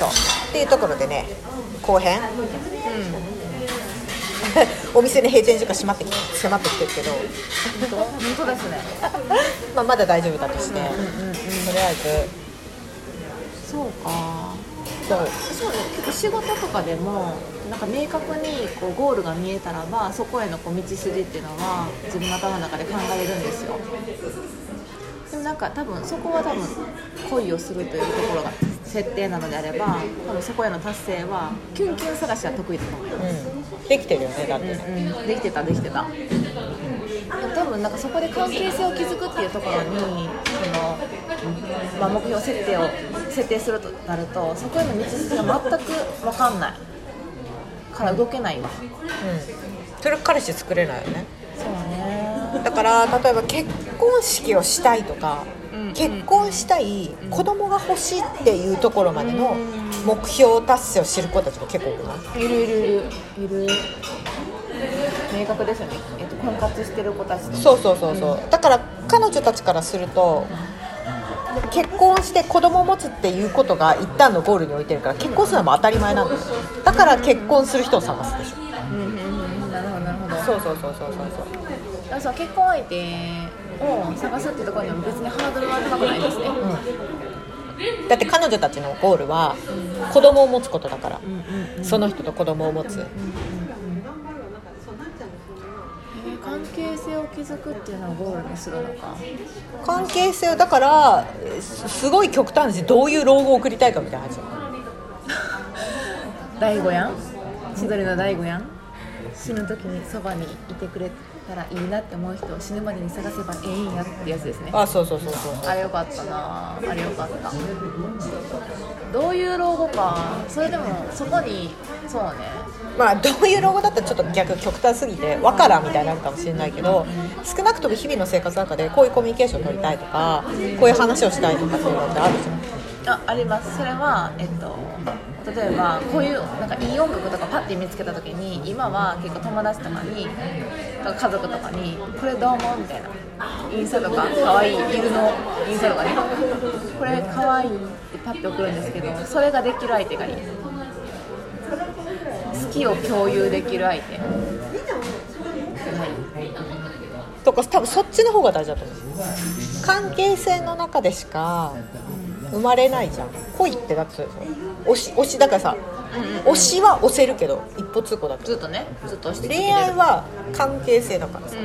そう。っていうところでね後編。お店の閉店時間閉まってき迫ってきてるけど。本当。ですね。まあまだ大丈夫だとして、うんうんうんとりあえず。そうか。そう。そうね。結構仕事とかでもなんか明確にこうゴールが見えたらばそこへのこう道筋っていうのは自分の頭の中で考えれるんですよ。でもなんか多分そこは多分恋をするというところが設定なのであれば多分そこへの達成はキュンキュン探しは得意だと思うようん。できてるよねだって。ね、うん、できてたできてた。多分なんかそこで関係性を築くっていうところにその、まあ、目標設定を設定するとなるとそこへの道筋が全く分かんないから動けないわ。うん、それ彼氏作れないよね。そうね。だから例えば結婚式をしたいとか、うん結婚したい、子供が欲しいっていうところまでの目標達成を知る子たちも結構多くない？いるいるいる。いる。明確ですよね、えっと、婚活してる子たちとそうそうそうそう、だから彼女たちからすると結婚して子供を持つっていうことが一旦のゴールに置いてるから結婚するのも当たり前なんだ。よだから結婚する人を探すでしょ。うんうんうんなるほどなるほど。そうそうそうそうそうだからさ結婚相手を探すってところにも別にハードルは高くないですね、そうだって彼女たちのゴールは子供を持つことだから。その人と子供を持つ。えー関係性を築くっていうのをゴールにするのか。関係性をだからすすごい極端にどういう老後を送りたいかみたいな話 大悟やん？千鳥の大悟やん？死ぬ時にそばにいてくれたらいいなって思う人を死ぬまでに探せばええんやってやつですね。あそうそうそうそうあれよかったな。あれよかった。どういう老後か。それでもそこにそうね。まあどういう老後だったらちょっと逆極端すぎてわからんみたいになるかもしれないけど少なくとも日々の生活の中でこういうコミュニケーションを取りたいとかこういう話をしたいとかっていうのってあるじゃん。ああります。それはえっと例えばこういうなんかいい音楽とかパッて見つけた時に今は結構友達とかに家族とかに「これどう思う?」みたいなインスタとか可愛いい犬のインスタとかねこれ可愛いいってパッて送るんですけどそれができる相手がいい好きを共有できる相手はいとか多分そっちの方が大事だと思う関係性の中でしか生まれないじゃん。恋ってだってそうでしょ。推し推しだからさ、推しは押せるけど一歩通行だとずっとねずっとして恋る。愛は関係性だからさ、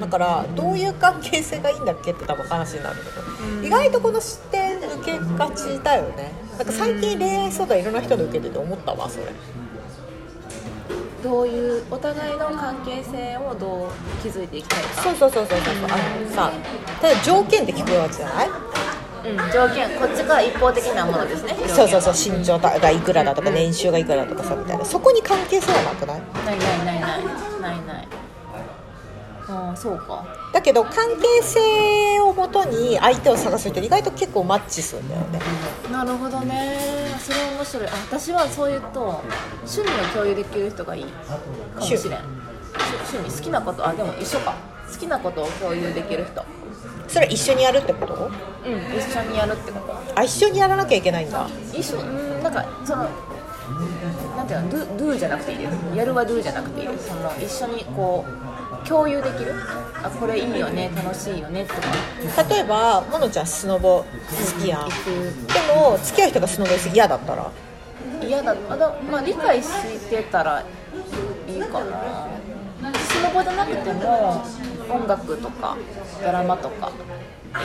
だからどういう関係性がいいんだっけって多分話になるけど、意外とこの視点受けがちだよね。なんか最近恋愛相談いろんな人の受けてて思ったわそれ。どういうお互いの関係性をどう築いていきたいか。そうそうそうそうそう。あのさただ条件って聞くわけじゃない？うん、条件こっちから一方的なものですね。そうそうそう条身長がいくらだとか年収がいくらだとかさみたいな。そこに関係性はなくない？件ないないないないない。ないああそうか。だけど関係性をもとに相手を探す人意外と結構マッチするんだよね。なるほどね。それ面白い。あ私はそういうと趣味を共有できる人がいいかもしれん。趣趣味好きなことあでも一緒か好きなことを共有できる人。それ一緒にやるってこと？うん一緒にやるってこと。あ一緒にやらなきゃいけないんだ。一緒うんなんかそのなんていうのドゥドゥじゃなくていいですやるはドゥじゃなくていいですその一緒にこう共有できる？あこれいいよね楽しいよねと。か例えばモノちゃんスノボ好きやん。行でくも付き合う人がスノボ嫌だったら？嫌だ。あだまあ理解してたらいいかな。スノボじゃなくても音楽とかドラマとか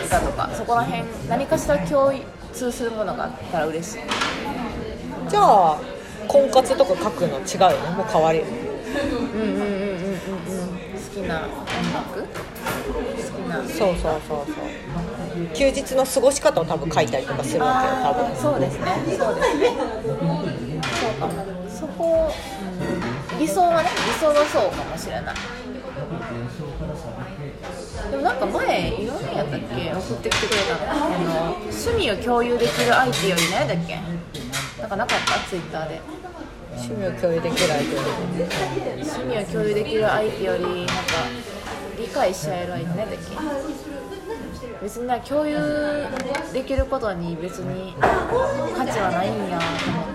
歌とかそこら辺何かしら共通するものがあったら嬉しい。じゃあ婚活とか書くの違うよねもう変わり。うんうんうんうんうんうん。好きな音楽？好きな。そうそうそうそう。休日の過ごし方を多分書いたりとかするわけよ多分。そうですね。そうですね。そうか。もそこ、うん、理想はね理想はそうかもしれないでもなんか前いろんなやったっけ？送ってきてくれた。のあの趣味を共有できる相手より何だっけ？なんかなかった？ツイッターで。趣味を共有できる相手より。趣味を共有できる相手よりなんか理解し合える相手何だっけ？別にな共有できることに別に価値はないんや。と思っ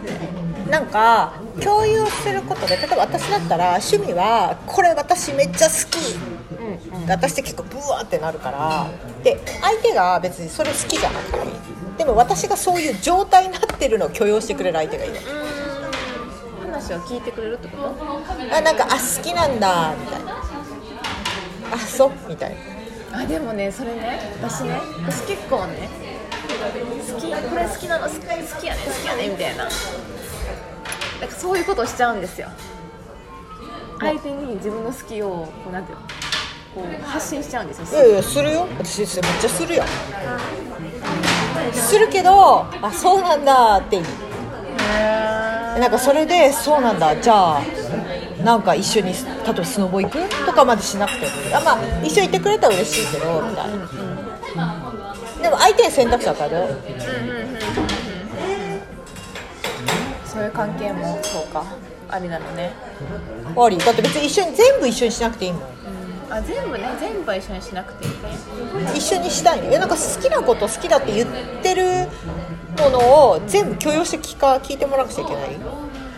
てなんか共有することで例えば私だったら趣味はこれ私めっちゃ好き私って結構ブワーってなるからで相手が別にそれ好きじゃなくてもいいでも私がそういう状態になってるのを許容してくれる相手がいいの話を聞いてくれるってこと？あなんかあ好きなんだみたいな。あそう？みたいな。あでもねそれね私ね私結構ね好きこれ好きなの好き好きやね好きやねみたいな。なんかそういうことをしちゃうんですよ。相手に自分の好きをこうなんていうの？こう発信しちゃうんですよ。いやいやするよ。私めっちゃするよするけどあそうなんだってなんかそれでそうなんだ。じゃあなんか一緒に例えばスノボ行くとかまでしなくてあまあ一緒に行ってくれたら嬉しいけどみたいな。でも相手に選択肢与える。よそういう関係もそうか。ありなのね、あり。だって別に一緒に全部一緒にしなくていいもんあ全部ね全部は一緒にしなくていい。ね一緒にしたいの？いやなんか好きなこと好きだって言ってるものを全部許容して聞か聞いてもらわなくちゃいけない？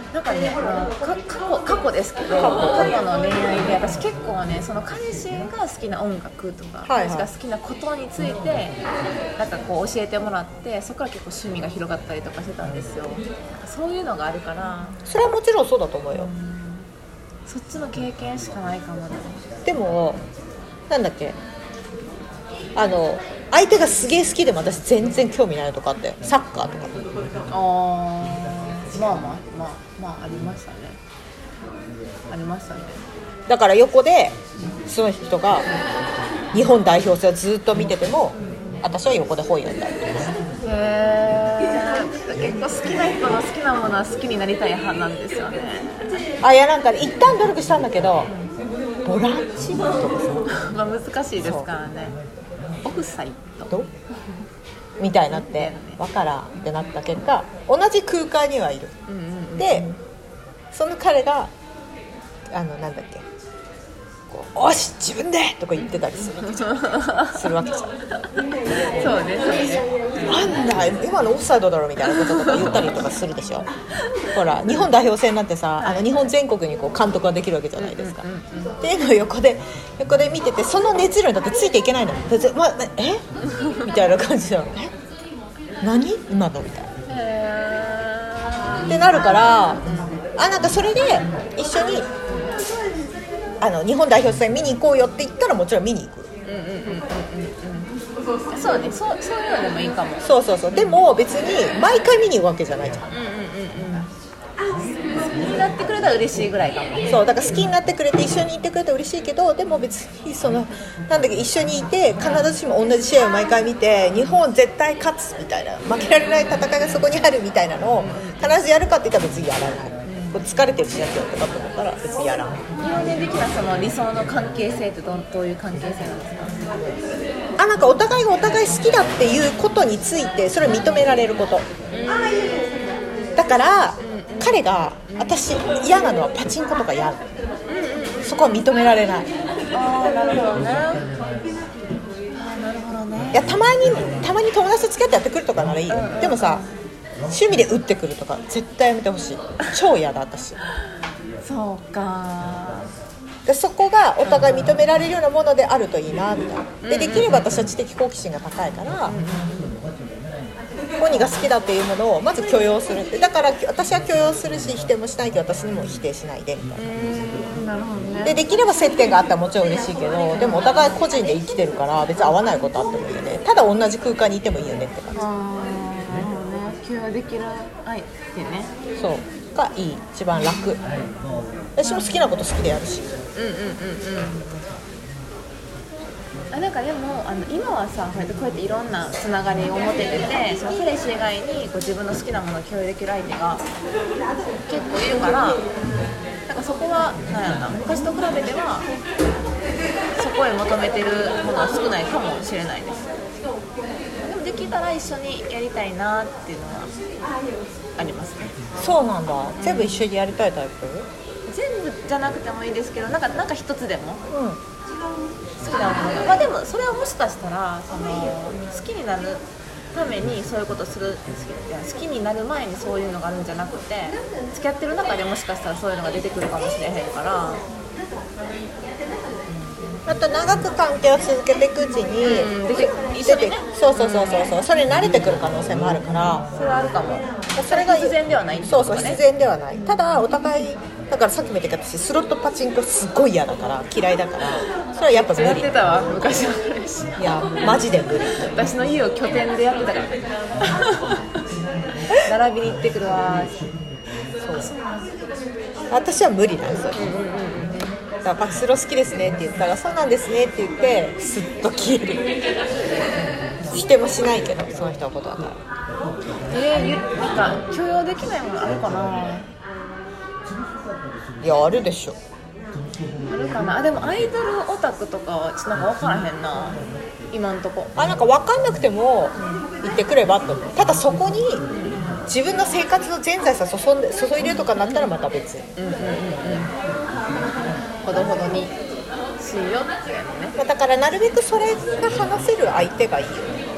なんかね、か過去過去ですけど過去。の恋愛で私結構ねその彼氏が好きな音楽とか、はいはい。彼氏が好きなことについてなんかこう教えてもらってそこから結構趣味が広がったりとかしてたんですよ。そういうのがあるから。それはもちろんそうだと思うよそっちの経験しかないかもね。でもなんだっけ。あの相手がすげえ好きでも私全然興味ないとかあって。サッカーとか。あーまあまあまあまあありましたね。ありましたね。だから横でその人が日本代表戦をずっと見てても私は横で本読んだりとか。へえ結構好きな人の好きなものは好きになりたい派なんですよね。あいやなんかね一旦努力したんだけどボランチとかさまあ難しいですからね。オフサイドどみたいになって分からんってなった結果同じ空間にはいる。うんうんうん。でその彼があのなんだっけ？こう「おし自分で!」とか言ってたりするわけじゃん。するわけじゃん。そうねそうね。なんだ今のオフサイドだろみたいなこととか言ったりとかするでしょ。ほら日本代表戦なんてさあの日本全国にこう監督ができるわけじゃないですか、うんうんうんっていうのを横で横で見ててその熱量にだってついていけないの。ま、え？みたいな感じなの。え？何？今の？みたいな。へってなるからあなんかそれで一緒にあの日本代表戦見に行こうよって言ったらもちろん見に行く。ーそうねそうそういうのでもいいかも。そうそうそう。でも別に毎回見に行くわけじゃないじゃん。うんうんうんうん。好きになってくれたら嬉しいぐらいかも。そうだから好きになってくれて一緒にいてくれて嬉しいけどでも別にそのなんだっけ一緒にいて必ずしも同じ試合を毎回見て日本絶対勝つみたいな負けられない戦いがそこにあるみたいなのを必ずやるかって言ったら別にやらない疲れてるしなきゃとかと思ったら別にやらない日本人的なその理想の関係性ってどんどういう関係性なんですか？あなんかお互いがお互い好きだっていうことについてそれを認められること。だから彼が私嫌なのはパチンコとか嫌そこは認められない。ああなるほどね。ああなるほどねいやたまにたまに友達と付き合ってやってくるとかならいいよ。でもさ趣味で打ってくるとか絶対やめてほしい。超嫌だ私。そうか。でそこがお互い認められるようなものであるといいなみたいな。でできれば私は知的好奇心が高いから本人が好きだっていうものをまず許容する。ってだから私は許容するし否定もしないけど私にも否定しないでみたいな。なるほどね。でできれば接点があったらもちろん嬉しいけどでもお互い個人で生きてるから別に会わないことあってもいいよね。ただ同じ空間にいてもいいよねって感じね共有できる愛ってね。そう。がいい。一番楽。私も好きなこと好きでやるし。うんうんうんうん。あなんかでもあの今はさこうやってこうやっていろんなつながりを持てててその彼氏以外にこう自分の好きなものを共有できる相手が結構いるからなんかそこはなんやろな昔と比べてはそこへ求めてるものは少ないかもしれないですたら一緒にやりたいなっていうのはありますね。そうなんだ。全部一緒にやりたいタイプ？全部じゃなくてもいいですけどなんかなんか一つでも。うん。好きなもの。がまあでもそれはもしかしたらその好きになるためにそういうことする好きになる前にそういうのがあるんじゃなくて付き合ってる中でもしかしたらそういうのが出てくるかもしれへんからあと長く関係を続けていくうちに、うん出てね。そうそうそうそうそう。それに慣れてくる可能性もあるから。それはあるかも。それが必然ではないってそうそう必然ではない。ただお互いだからさっきも言ったけど私スロットパチンコすごい嫌だから嫌いだから。それはやっぱ無やっ理てたわ。昔の話。いやマジで無理。私の家を拠点でやってたから。ね 並びに行ってくるわ。私は無理なんですよ、だからパチスロ好きですねって言ったらそうなんですねって言ってスッと消える。否定もしないけどその人のことだから。えー、ゆなんか許容できないものあるかな？いやあるでしょ。あるかな？あでもアイドルオタクとかはちょっとなんか分からへんな。今んとこ。あなんか分かんなくても言ってくればと思う。ただそこに自分の生活の全財産注んで注いでるとかなったらまた別。に、ほどほどにしようってねまあだからなるべくそれが話せる相手がいいよね。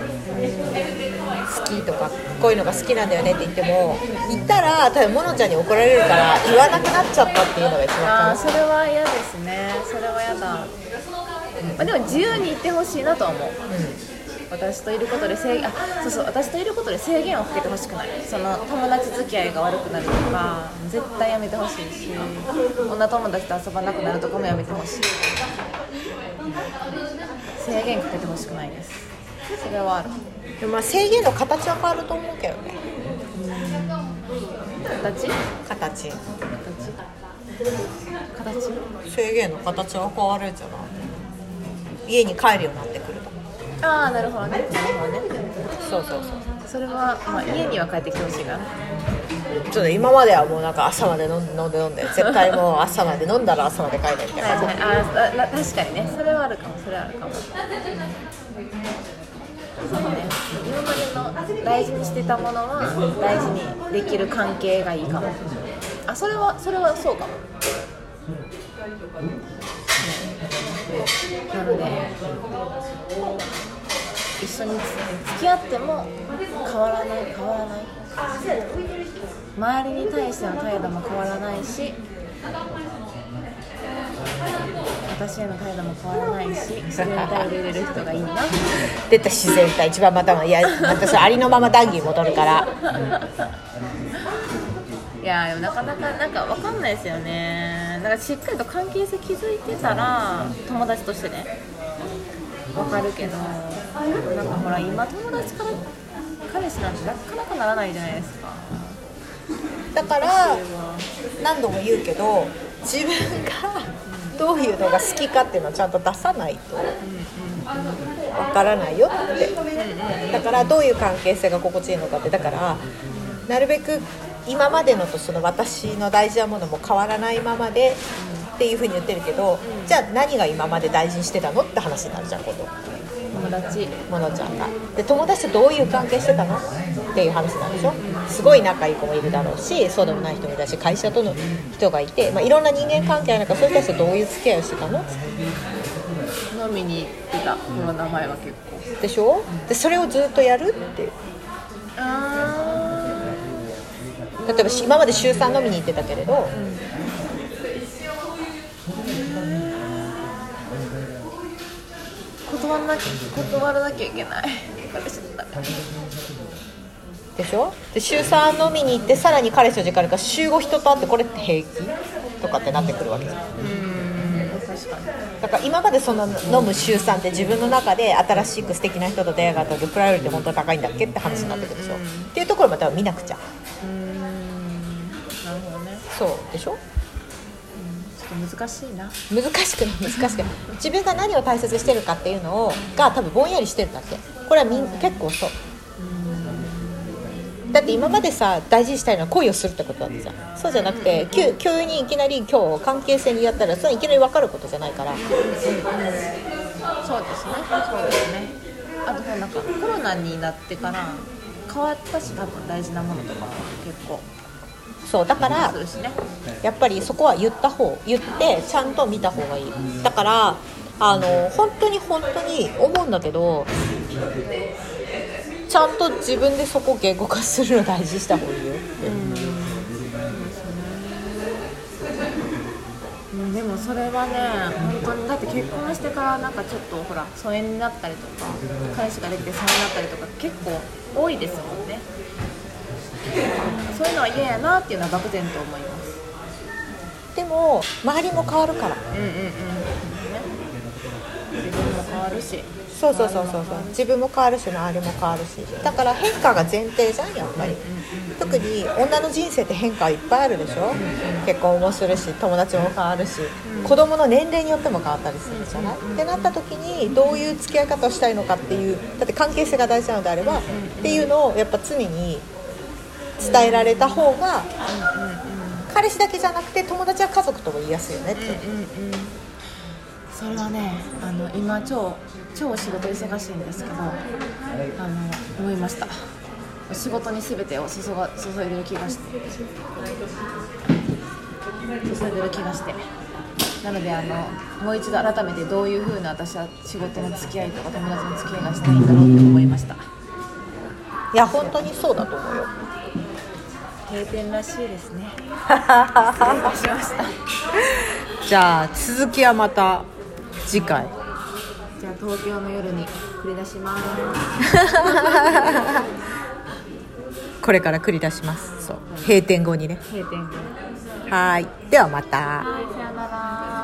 好きとかこういうのが好きなんだよねって言っても言ったら多分モノちゃんに怒られるから言わなくなっちゃったっていうのが一あ番あそれは嫌ですね。それは嫌だ、まあ、でも自由に言ってほしいなとは思う私といることで制限あそうそう私といることで制限をかけてほしくない。その友達付き合いが悪くなるとか絶対やめてほしいし女友達と遊ばなくなるとかもやめてほしい。制限かけてほしくないです。それはある。でもまあ制限の形は変わると思うけどね。形？形。形。形？制限の形は変わるんじゃない？家に帰るようになってくる。とああなるほどね。そうそうそう。それは、まあ、家には帰ってきてほしいかな。ちょっと今まではもうなんか朝まで飲んで飲んで飲んで絶対もう朝まで飲んだら朝まで帰るみたいな。はいはい。あ確かにね。それはあるかも。それはあるかも。そうね。今までの大事にしてたものは大事にできる関係がいいかも。あそれはそれはそうかもなので一緒に付き合っても変わらない変わらない。周りに対しての態度も変わらないし私への態度も変わらないし自然体で入れる人がいいな。出た自然体一番またもいやまたそありのまま談義戻るから。いやなかなかなんかわかんないですよね。だからしっかりと関係性築いてたら友達としてねわかるけどなんかほら今友達から彼氏なんてなかなかならないじゃないですか。だから何度も言うけど自分がどういうのが好きかっていうのをちゃんと出さないとわからないよって。だからどういう関係性が心地いいのかって。だからなるべく今までのとその私の大事なものも変わらないままでっていうふうに言ってるけどじゃあ何が今まで大事にしてたのって話になるじゃん今度友達モノちゃんが。で友達とどういう関係してたの？っていう話なんでしょ？すごい仲いい子もいるだろうしそうでもない人もいたし会社との人がいて、まあ、いろんな人間関係ある中そういう人たちとどういう付き合いをしてたの？飲みに行ってた。この名前は結構。でしょ？でそれをずっとやるっていう。あ例えばし今まで週3飲みに行ってたけれど、断らなきゃ断らなきゃいけないでしょ？で週3飲みに行ってさらに彼氏と時間あるから週5人と会ってこれって平気？とかってなってくるわけじゃんだから今までその飲む週3って自分の中で新しく素敵な人と出会いがあった時プライオリティ本当に高いんだっけって話になってくるでしょ。っていうところまた見なくちゃ。うん。なるほどね。そうでしょ？ちょっと難しいな。難しくない難しくない。自分が何を大切にしてるかっていうのをが多分ぼんやりしてるだけ。これはみん結構そうだって今までさ大事にしたいのは恋をするってことだったじゃんそうじゃなくて急急にいきなり今日関係性にやったらそれはいきなり分かることじゃないから。そうですね。そうですね。あとなんかコロナになってから変わったし多分大事なものとか結構。そうだからやっぱりそこは言った方言ってちゃんと見た方がいい。だからあの本当に本当に思うんだけどちゃんと自分でそこ言語化するの大事にした方がいいようん。でもそれはね本当にだって結婚してからなんかちょっとほら疎遠になったりとか彼氏ができて疎遠になったりとか結構多いですもんね。そういうのは嫌やなっていうのは漠然と思います。でも周りも変わるから。うんうんうん。ねも変わるし。そうそうそうそうそう。自分も変わるし周りも変わるし。だから変化が前提じゃんやっぱり。特に女の人生って変化いっぱいあるでしょ？結婚もするし友達も変わるし。子供の年齢によっても変わったりするじゃない？ってなった時にどういう付き合い方をしたいのかっていうだって関係性が大事なのであればっていうのをやっぱ常に伝えられた方が彼氏だけじゃなくて友達は家族とも言いやすいよねってそれはねあの今超超仕事忙しいんですけどあの思いました。仕事に全てを注が注いでる気がして。注いでる気がして。なのであのもう一度改めてどういうふうな私は仕事の付き合いとか友達の付き合いがしたいんだろうって思いました。いや本当にそうだと思うよ。閉店らしいですね。失礼いたしました。じゃあ続きはまた次回。じゃあ東京の夜に繰り出します。これから繰り出します。そう。閉店後にね。閉店後。はい。ではまた。はいさよなら